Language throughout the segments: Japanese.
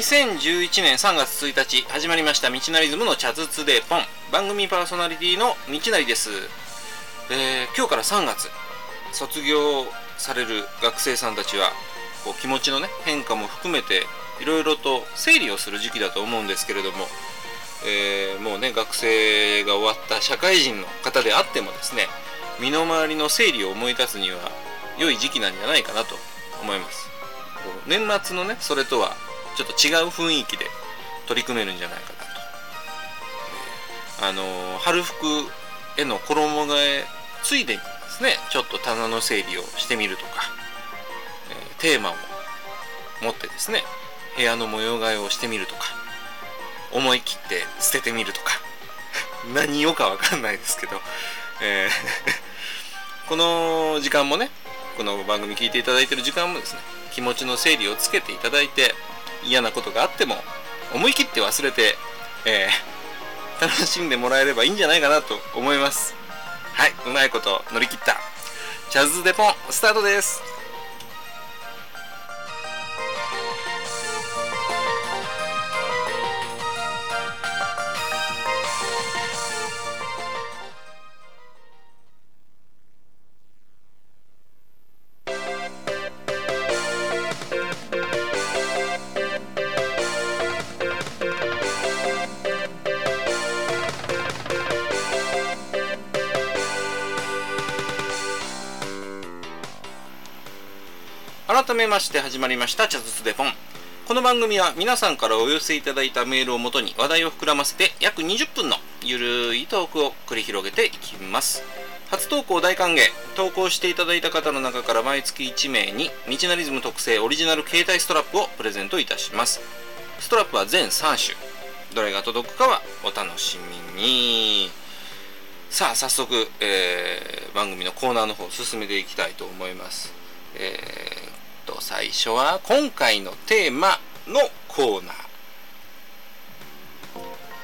2011年3月1日始まりました道なりズムの茶筒でポン。番組パーソナリティの道なりです、えー、今日から3月卒業される学生さんたちはこう気持ちのね変化も含めていろいろと整理をする時期だと思うんですけれども、えー、もうね学生が終わった社会人の方であってもですね身の回りの整理を思い立つには良い時期なんじゃないかなと思います。年末のねそれとはちょっと違う雰囲気で取り組めるんじゃないかなと、あの、春服への衣替えついでにですねちょっと棚の整理をしてみるとか、えー、テーマを持ってですね部屋の模様替えをしてみるとか思い切って捨ててみるとか 何をかわかんないですけど、えー この時間もねこの番組聞いていただいてる時間もですね気持ちの整理をつけていただいて嫌なことがあっても思い切って忘れて、えー、楽しんでもらえればいいんじゃないかなと思います。はいうまいこと乗り切った。チャズデポンスタートです。改めまして始まりましたチャズスデフォン。この番組は皆さんからお寄せいただいたメールをもとに話題を膨らませて約20分のゆるいトークを繰り広げていきます。初投稿大歓迎。投稿していただいた方の中から毎月1名に道なリズム特製オリジナル携帯ストラップをプレゼントいたします。ストラップは全3種。どれが届くかはお楽しみに。さあ早速、えー、番組のコーナーの方進めていきたいと思います、えと最初は今回のテーマのコーナー、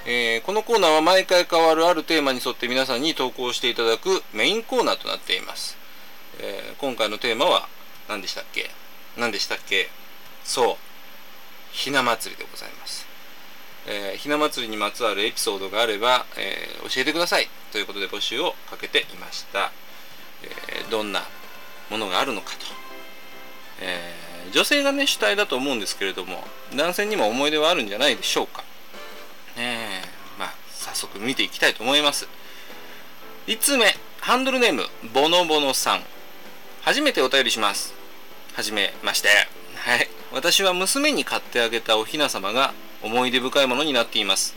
えー、このコーナーは毎回変わるあるテーマに沿って皆さんに投稿していただくメインコーナーとなっています、えー、今回のテーマは何でしたっけ？何でしたっけ？そう。ひな祭りでございます。えー、ひな祭りにまつわるエピソードがあれば、え、教えてください。ということで募集をかけていました、え、どんなものがあるのかと。えー、女性がね主体だと思うんですけれども男性にも思い出はあるんじゃないでしょうか、えー、まあ早速見ていきたいと思います。1つ目ハンドルネームボノボノさん。初めてお便りします。はじめまして。はい。私は娘に買ってあげたお雛様が思い出深いものになっています。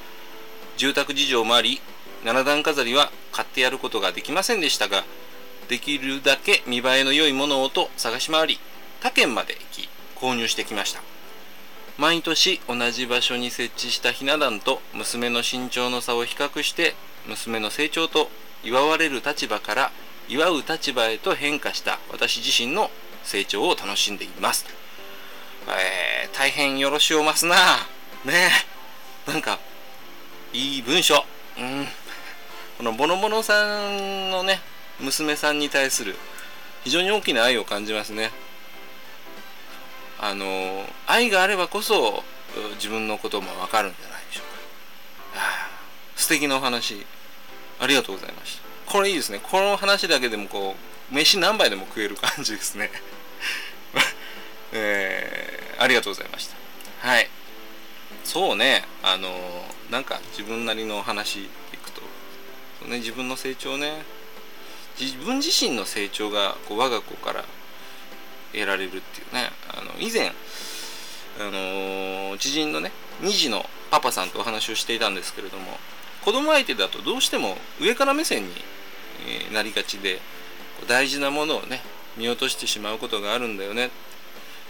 住宅事情もあり七段飾りは買ってやることができませんでしたができるだけ見栄えの良いものをと探し回り他県まで行き購入してきました毎年同じ場所に設置したひな壇と娘の身長の差を比較して娘の成長と祝われる立場から祝う立場へと変化した私自身の成長を楽しんでいます。えー、大変よろしおますな。ねえ。なんか、いい文章。うん。このボノボノさんのね、娘さんに対する非常に大きな愛を感じますね。あの愛があればこそ自分のこともわかるんじゃないでしょうか、はあ、素敵なお話。ありがとうございました。これいいですね。この話だけでもこう飯何杯でも食える感じですね。えー、ありがとうございました。はい。そうね。あのなんか自分なりのお話いくと。ね、自分の成長ね。自分自身の成長がこう我が子から得られるっていうね。あの以前、あの、知人のね2児のパパさんとお話をしていたんですけれども子供相手だとどうしても上から目線に、なりがちで大事なものをね見落としてしまうことがあるんだよね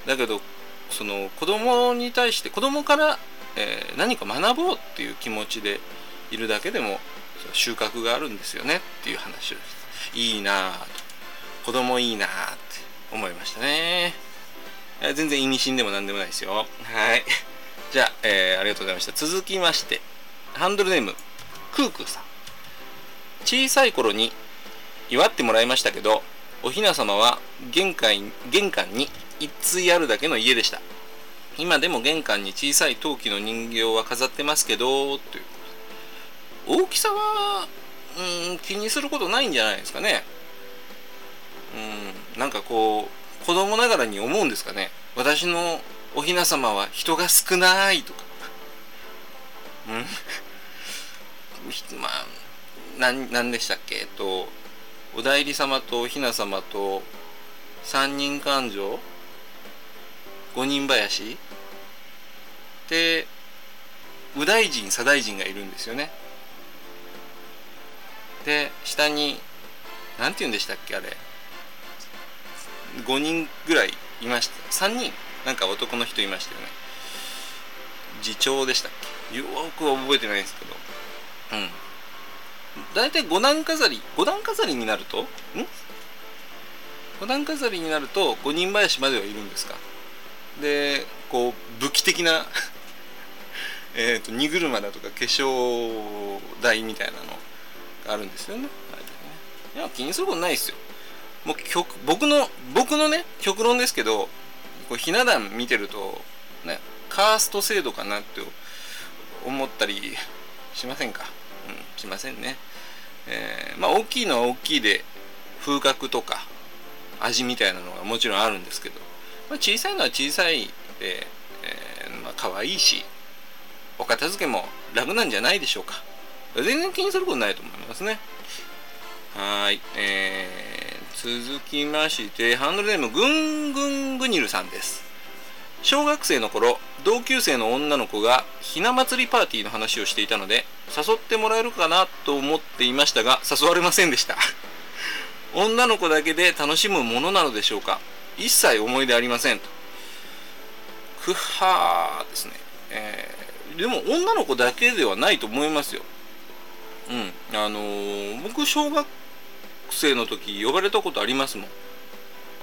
だけどその子供に対して子供から、えー、何か学ぼうっていう気持ちでいるだけでも収穫があるんですよねっていう話をいいなぁと子供いいなぁって思いましたね。全然意味深でも何でもないですよ。はい。じゃあ、えー、ありがとうございました。続きまして、ハンドルネーム、クークーさん。小さい頃に祝ってもらいましたけど、お雛様は玄関玄関に一対あるだけの家でした。今でも玄関に小さい陶器の人形は飾ってますけどという大きさはうん気にすることないんじゃないですかねうんなんかこう子供ながらに思うんですかね。私のお雛様は人が少ないとか。うん？まあ何何でしたっけ？とお内裏様とお雛様と三人勘定？五人林で右大臣左大臣がいるんですよね。で下に何て言うんでしたっけあれ？5人ぐらいいました3人なんか男の人いましたよね。次長でしたっけ？よくは覚えてないんですけど。うん。大体五段飾り五段飾りになるとん？五段飾りになると五人林まではいるんですか？でこう武器的な えっと荷車だとか化粧台みたいなのがあるんですよね。いや気にすることないですよもう極僕の僕のね極論ですけどこうひな壇見てるとねカースト制度かなって思ったりしませんか？うんしませんね。えー、まあ大きいのは大きいで風格とか味みたいなのがもちろんあるんですけど、まあ、小さいのは小さいで、えー、まあ可愛いしお片付けも楽なんじゃないでしょうか。全然気にすることないと思いますね。はい。えー、続きましてハンドルネームぐんぐんぐにるさんです。小学生の頃同級生の女の子がひな祭りパーティーの話をしていたので誘ってもらえるかなと思っていましたが誘われませんでした。女の子だけで楽しむものなのでしょうか。一切思い出ありませんと。くはーですね、えー、でも女の子だけではないと思いますよ。うん。あのー、僕小学生の時呼ばれたことありますもん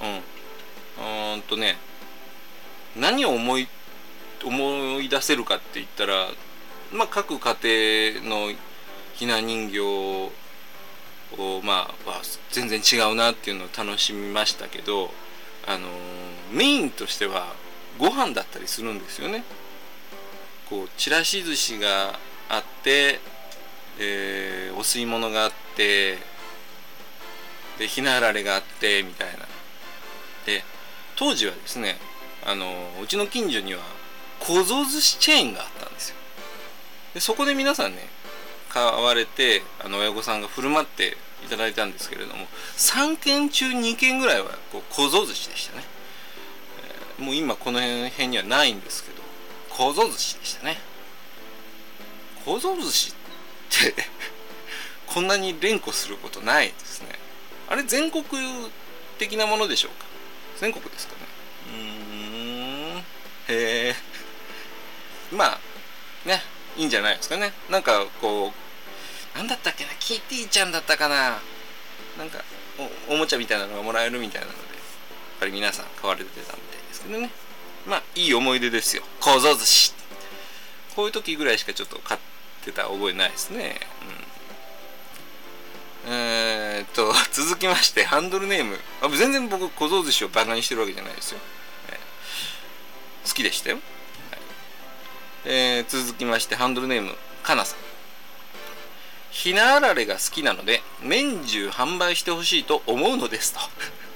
うんうんとね何を思い思い出せるかって言ったらまあ各家庭のひな人形をまあ全然違うなっていうのを楽しみましたけどあのメインとしてはご飯だったりするんですよね。こうちらし寿司があって、えー、お吸い物があってでひなあられがあってみたいな。で当時はですねあのうちの近所には小僧寿司チェーンがあったんですよ。でそこで皆さんね買われてあの親御さんが振る舞っていただいたんですけれども3軒中2軒ぐらいはこう小僧寿司でしたね、えー、もう今この辺にはないんですけど小僧寿司でしたね。小僧寿司って こんなに連呼することないですね。あれ全国的なものでしょうか？全国ですかね。うん。へえ。まあねいいんじゃないですかね。なんかこうなんだったっけな？キティちゃんだったかな？なんかおおもちゃみたいなのがもらえるみたいなのでやっぱり皆さん買われてたみたいですけどね。まあいい思い出ですよ。構造寿司。こういう時ぐらいしかちょっと買ってた覚えないですね。うんえ、っと 続きましてハンドルネーム。あ全然僕小僧寿司をバカにしてるわけじゃないですよ、えー、好きでしたよ。はい。えー、続きましてハンドルネームかなさん。ひなあられが好きなので年中販売してほしいと思うのですと。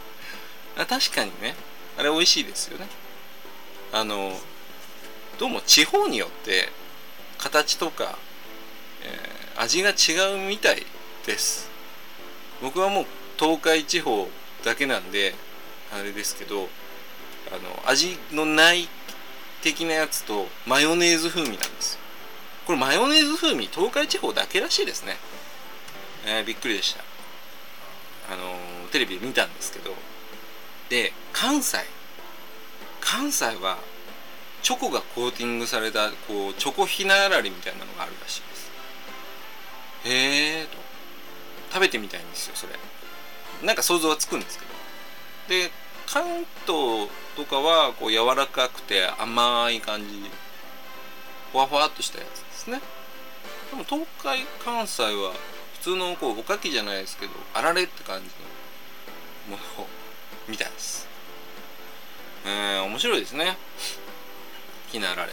確かにね。あれ美味しいですよね。あのどうも地方によって形とか、えー、味が違うみたいです。僕はもう東海地方だけなんであれですけどあの味のない的なやつとマヨネーズ風味なんですこれマヨネーズ風味東海地方だけらしいですね、えー、びっくりでした。あの、テレビで見たんですけど。で関西。関西はチョコがコーティングされたこうチョコひなあられみたいなのがあるらしいです。へえと。食べてみたいんですよそれ。なんか想像はつくんですけど。で関東とかはこう柔らかくて甘い感じふわふわっとしたやつですね。でも東海関西は普通のこうおかきじゃないですけどあられって感じのものみたいです。えー、面白いですね。ひなあられ。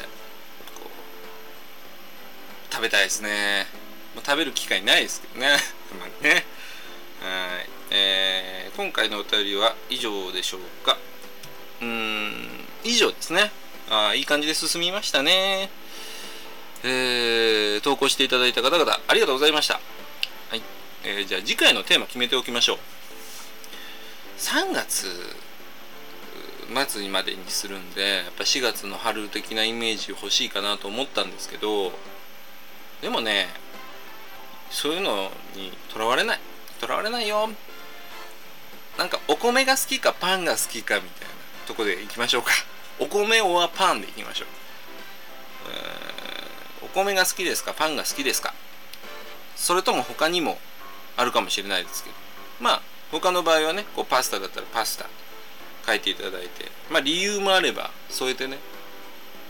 食べたいですね。もう食べる機会ないですけどね。まあね。はい。えー、今回のお便りは以上でしょうか。うーん以上ですね。あいい感じで進みましたね。えー、投稿していただいた方々ありがとうございました。はい、えー、じゃあ次回のテーマ決めておきましょう。3月末にまでにするんでやっぱ4月の春的なイメージ欲しいかなと思ったんですけどでもねそういうのにとらわれない。とらわれないよ。なんかお米が好きかパンが好きかみたいなとこでいきましょうか。お米はパンでいきましょう、えー、お米が好きですか？パンが好きですか？それとも他にもあるかもしれないですけど。まあ他の場合はねこうパスタだったらパスタ書いていただいて。まあ理由もあれば添えてね、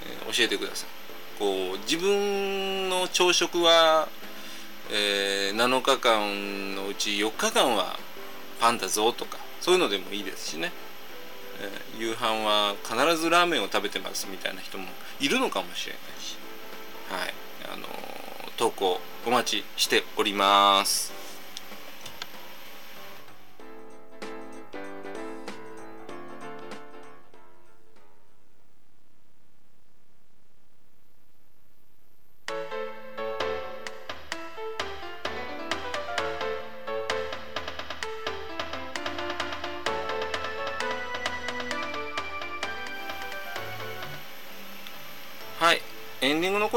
えー、教えてください。こう自分の朝食は、えー、7日間のうち4日間はパンだぞとかそういうのでもいいですしね、えー、夕飯は必ずラーメンを食べてますみたいな人もいるのかもしれないし。はい。あの投稿お待ちしております。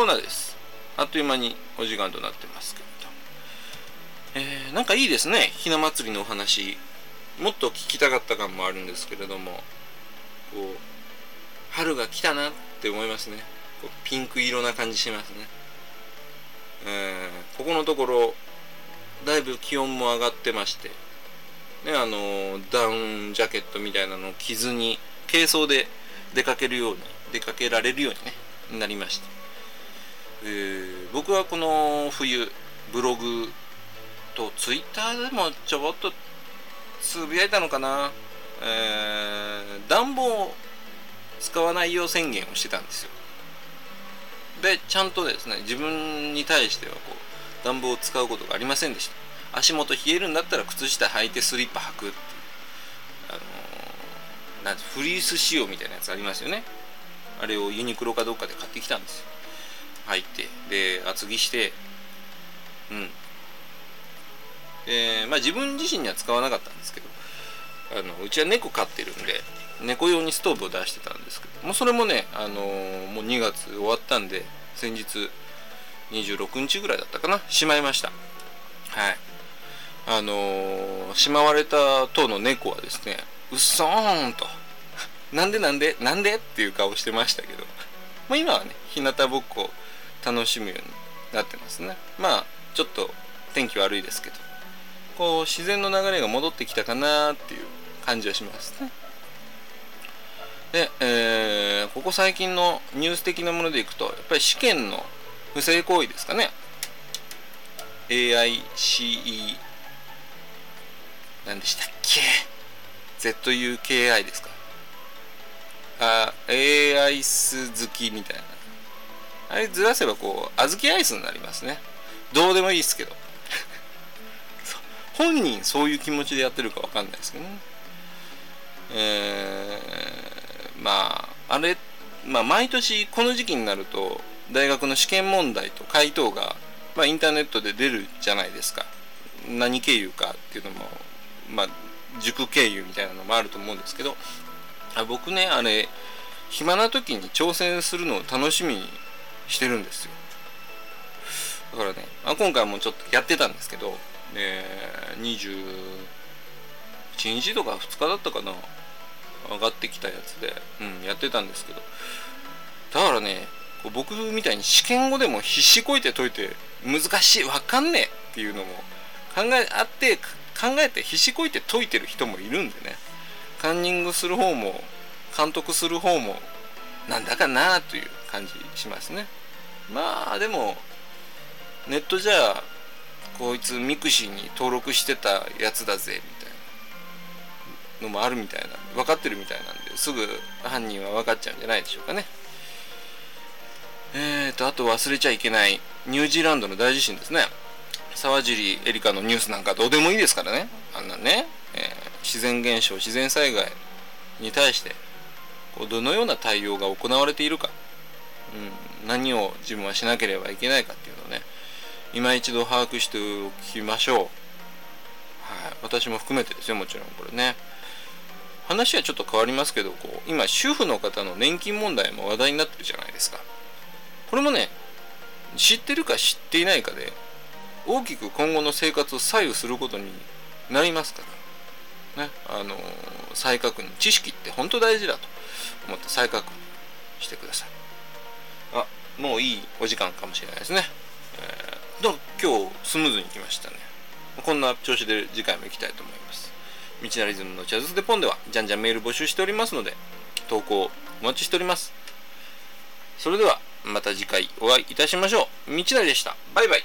コーナーです。あっという間にお時間となってますけど。えー、なんかいいですね。ひな祭りのお話。もっと聞きたかった感もあるんですけれども。こう春が来たなって思いますね。こうピンク色な感じしますね。えー、ここのところだいぶ気温も上がってまして。ねあのダウンジャケットみたいなのを着ずに軽装で出かけるように出かけられるようにねなりました、えー、僕はこの冬ブログとツイッターでもちょこっとつぶやいたのかな、えー、暖房を使わないよう宣言をしてたんですよ。でちゃんとですね自分に対してはこう暖房を使うことがありませんでした。足元冷えるんだったら靴下履いてスリッパ履くっていう。あのー、なんフリース仕様みたいなやつありますよね。あれをユニクロかどっかで買ってきたんですよ。入ってで厚着してうん。でまあ自分自身には使わなかったんですけどあのうちは猫飼ってるんで猫用にストーブを出してたんですけどもうそれもね、あのー、もう2月終わったんで先日26日ぐらいだったかなしまいました。はい。あのー、しまわれた当の猫はですねうっそーんと なんでなんでなんでっていう顔してましたけど、まあ、今はね日向ぼっこ楽しむようになってますね。まあちょっと天気悪いですけど。こう自然の流れが戻ってきたかなっていう感じはしますね。で、えー、ここ最近のニュース的なものでいくとやっぱり試験の不正行為ですかね。AICE 何でしたっけ？ZUKI ですか？あ AI アイス好きみたいな。あれずらせばこう小豆アイスになりますね。どうでもいいですけど。本人そういう気持ちでやってるかわかんないですけどね。えー、まああれまあ毎年この時期になると大学の試験問題と回答が、まあ、インターネットで出るじゃないですか。何経由かっていうのもまあ塾経由みたいなのもあると思うんですけど。あ僕ねあれ暇な時に挑戦するのを楽しみにしてるんですよ。だからねあ今回もちょっとやってたんですけど、えー、21日とか2日だったかな上がってきたやつで、うん、やってたんですけど。だからね僕みたいに試験後でも必死こいて解いて難しい分かんねえっていうのも考えあって考えて必死こいて解いてる人もいるんでね。カンニングする方も監督する方もなんだかなという感じしますね。まあでもネットじゃこいつ mixi に登録してたやつだぜみたいなのもあるみたいな分かってるみたいなんですぐ犯人は分かっちゃうんじゃないでしょうかね。えーとあと忘れちゃいけないニュージーランドの大地震ですね。沢尻エリカのニュースなんかどうでもいいですからね。あんなね、えー、自然現象自然災害に対してこうどのような対応が行われているか、うん、何を自分はしなければいけないかっていうのをね今一度把握しておきましょう、はい、私も含めてですよもちろんこれね。話はちょっと変わりますけどこう今主婦の方の年金問題も話題になってるじゃないですか。これもね知ってるか知っていないかで大きく今後の生活を左右することになりますから。ねあの再確認知識って本当大事だと思って再確認してください。あもういいお時間かもしれないですね、えー、ど今日スムーズにいきましたね。こんな調子で次回も行きたいと思います。道なりズムのチャズスデポンではじゃんじゃんメール募集しておりますので投稿お待ちしております。それではまた次回お会いいたしましょう。道なりでした。バイバイ。